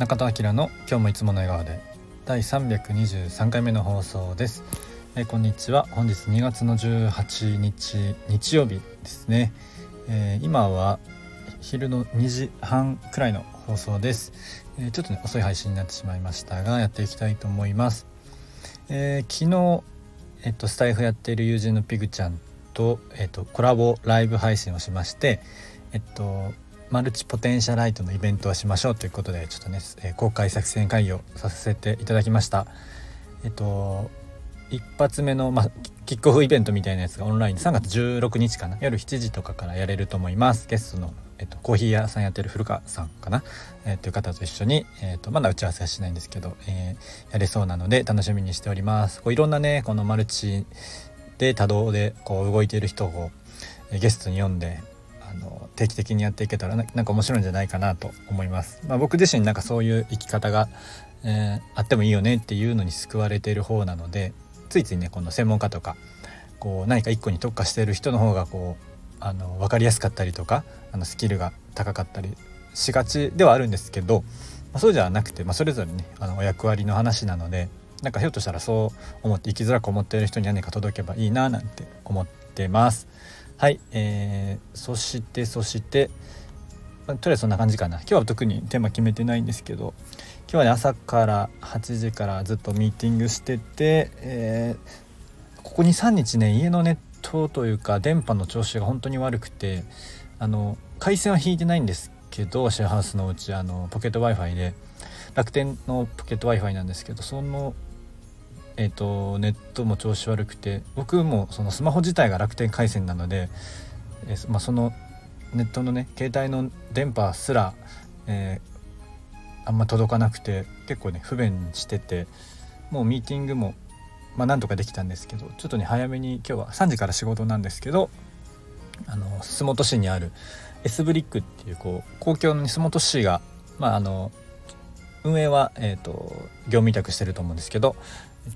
中田明の今日もいつもの笑顔で。第323回目の放送です、えー、こんにちは。本日2月の18日日曜日ですね、えー、今は昼の2時半くらいの放送です、えー、ちょっとね遅い配信になってしまいましたがやっていきたいと思います、え昨日えっとスタイフやっている友人のピグちゃんと、えっと、コラボライブ配信をしましてえっとマルチポテンシャライトのイベントをしましょうということでちょっとね、公開作戦会議をさせていただきました。えっと一発目の、まあ、キックオフイベントみたいなやつがオンラインで3月16日かな？夜7時とかからやれると思います。ゲストの、えっと、コーヒー屋さんやってる古川さんかな、えー、という方と一緒に、えー、とまだ打ち合わせはしないんですけど、えー、やれそうなので楽しみにしております。こういろんなねこのマルチで多動でこう動いている人をゲストに呼んであの定期的にやっていけたらなんか面白いんじゃないかなと思います。まあ、僕自身なんかそういう生き方が、えー、あってもいいよねっていうのに救われている方なのでついついねこの専門家とかこう何か一個に特化している人の方がこうあの分かりやすかったりとかあのスキルが高かったりしがちではあるんですけど、まあ、そうじゃなくて、まあ、それぞれねあのお役割の話なのでなんかひょっとしたらそう思って生きづらく思っている人に何か届けばいいななんて思ってます。はい、えー、そしてそして、まあ、とりあえずそんな感じかな。今日は特にテーマ決めてないんですけど今日はね朝から8時からずっとミーティングしてて、えー、ここ23日ね家のネットというか電波の調子が本当に悪くてあの回線は引いてないんですけどシェアハウスのうちあのポケット w i f i で。楽天のポケット w i f i なんですけどそのえーと、ネットも調子悪くて僕もそのスマホ自体が楽天回線なので、えー、まあ、そのネットのね携帯の電波すら、えー、あんま届かなくて結構ね不便しててもうミーティングもまあなんとかできたんですけどちょっとね早めに今日は3時から仕事なんですけどあの洲本市にある S ブリックっていうこう公共の洲本市がまああの運営は、えーと業務委託してると思うんですけど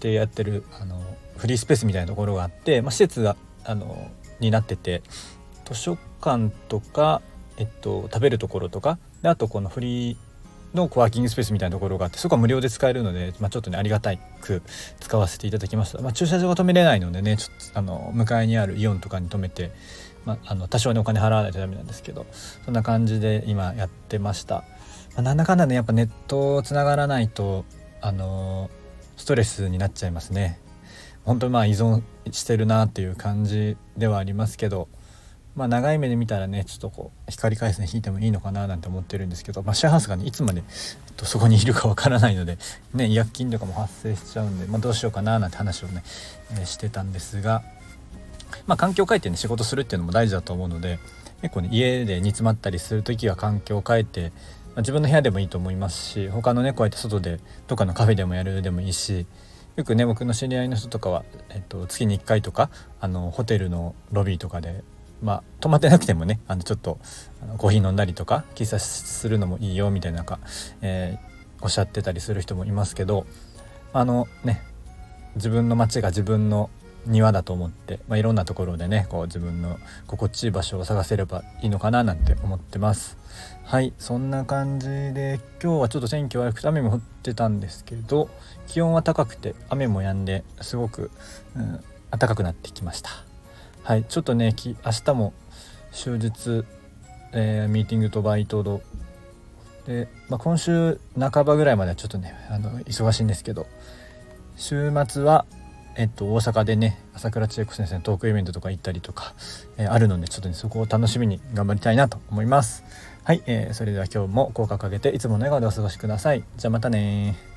でやってるあのフリースペースみたいなところがあって、まあ、施設があのになってて図書館とか、えっと、食べるところとかであとこのフリーのコワーキングスペースみたいなところがあってそこは無料で使えるので、まあ、ちょっとねありがたく使わせていただきました、まあ、駐車場が止めれないのでねちょっとあの向かいにあるイオンとかに止めて、まあ、あの多少ねお金払わないとダメなんですけどそんな感じで今やってました、まあ、なんだかんだねやっぱネットつながらないとあのストレスになっちゃいますね。本当にまあ依存してるなっていう感じではありますけどまあ長い目で見たらねちょっとこう光回線引いてもいいのかななんて思ってるんですけど、まあ、シェアハウスがねいつまで、えっと、そこにいるかわからないので、ね、違約金とかも発生しちゃうんで、まあ、どうしようかななんて話をね、えー、してたんですが、まあ、環境変えてね仕事するっていうのも大事だと思うので結構ね家で煮詰まったりする時は環境を変えてまあ、自分の部屋でもいいと思いますし他のねこうやって外でどっかのカフェでもやるでもいいしよくね僕の知り合いの人とかは、えっと、月に1回とかあのホテルのロビーとかでまあ泊まってなくてもねあのちょっとあのコーヒー飲んだりとか喫茶するのもいいよみたいなか、えー、おっしゃってたりする人もいますけどあのね自分の街が自分の庭だと思って、まあ、いろんなところでねこう自分の心地いい場所を探せればいいのかななんて思ってます。はいそんな感じで今日はちょっと天気悪くて雨も降ってたんですけど気温は高くて雨も止んですごく、うん、暖かくなってきました。はいちょっとね明日も終日、えー、ミーティングとバイトとで、まあ、今週半ばぐらいまではちょっとねあの忙しいんですけど週末はえっと、大阪でね朝倉千恵子先生のトークイベントとか行ったりとか、えー、あるのでちょっとねそこを楽しみに頑張りたいなと思います。はい、えー、それでは今日も口角上げていつもの笑顔でお過ごしください。じゃあまたね